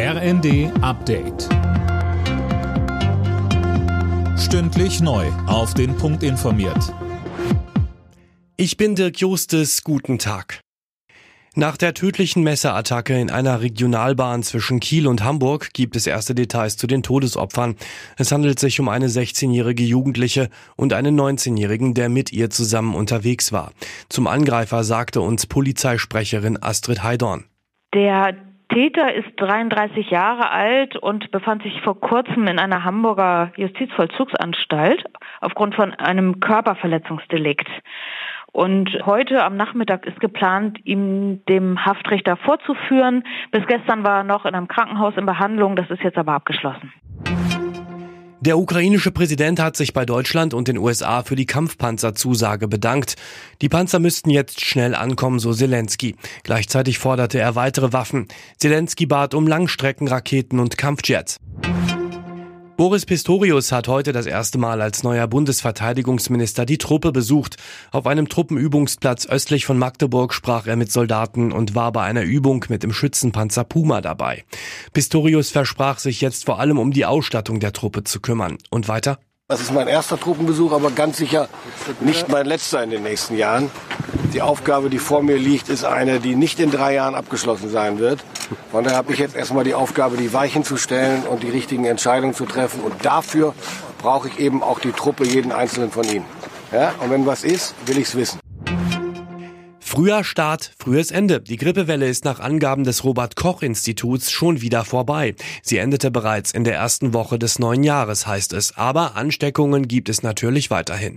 RND Update. Stündlich neu. Auf den Punkt informiert. Ich bin Dirk Justes. Guten Tag. Nach der tödlichen Messerattacke in einer Regionalbahn zwischen Kiel und Hamburg gibt es erste Details zu den Todesopfern. Es handelt sich um eine 16-jährige Jugendliche und einen 19-jährigen, der mit ihr zusammen unterwegs war. Zum Angreifer sagte uns Polizeisprecherin Astrid Heidorn. Der Täter ist 33 Jahre alt und befand sich vor kurzem in einer Hamburger Justizvollzugsanstalt aufgrund von einem Körperverletzungsdelikt. Und heute am Nachmittag ist geplant, ihm dem Haftrichter vorzuführen. Bis gestern war er noch in einem Krankenhaus in Behandlung. Das ist jetzt aber abgeschlossen. Der ukrainische Präsident hat sich bei Deutschland und den USA für die Kampfpanzerzusage bedankt. Die Panzer müssten jetzt schnell ankommen, so Zelensky. Gleichzeitig forderte er weitere Waffen. Zelensky bat um Langstreckenraketen und Kampfjets. Boris Pistorius hat heute das erste Mal als neuer Bundesverteidigungsminister die Truppe besucht. Auf einem Truppenübungsplatz östlich von Magdeburg sprach er mit Soldaten und war bei einer Übung mit dem Schützenpanzer Puma dabei. Pistorius versprach sich jetzt vor allem um die Ausstattung der Truppe zu kümmern. Und weiter? Das ist mein erster Truppenbesuch, aber ganz sicher nicht mein letzter in den nächsten Jahren. Die Aufgabe, die vor mir liegt, ist eine, die nicht in drei Jahren abgeschlossen sein wird. Von daher habe ich jetzt erstmal die Aufgabe, die Weichen zu stellen und die richtigen Entscheidungen zu treffen. Und dafür brauche ich eben auch die Truppe, jeden einzelnen von ihnen. Ja? Und wenn was ist, will ich es wissen. Früher Start, frühes Ende. Die Grippewelle ist nach Angaben des Robert Koch Instituts schon wieder vorbei. Sie endete bereits in der ersten Woche des neuen Jahres, heißt es. Aber Ansteckungen gibt es natürlich weiterhin.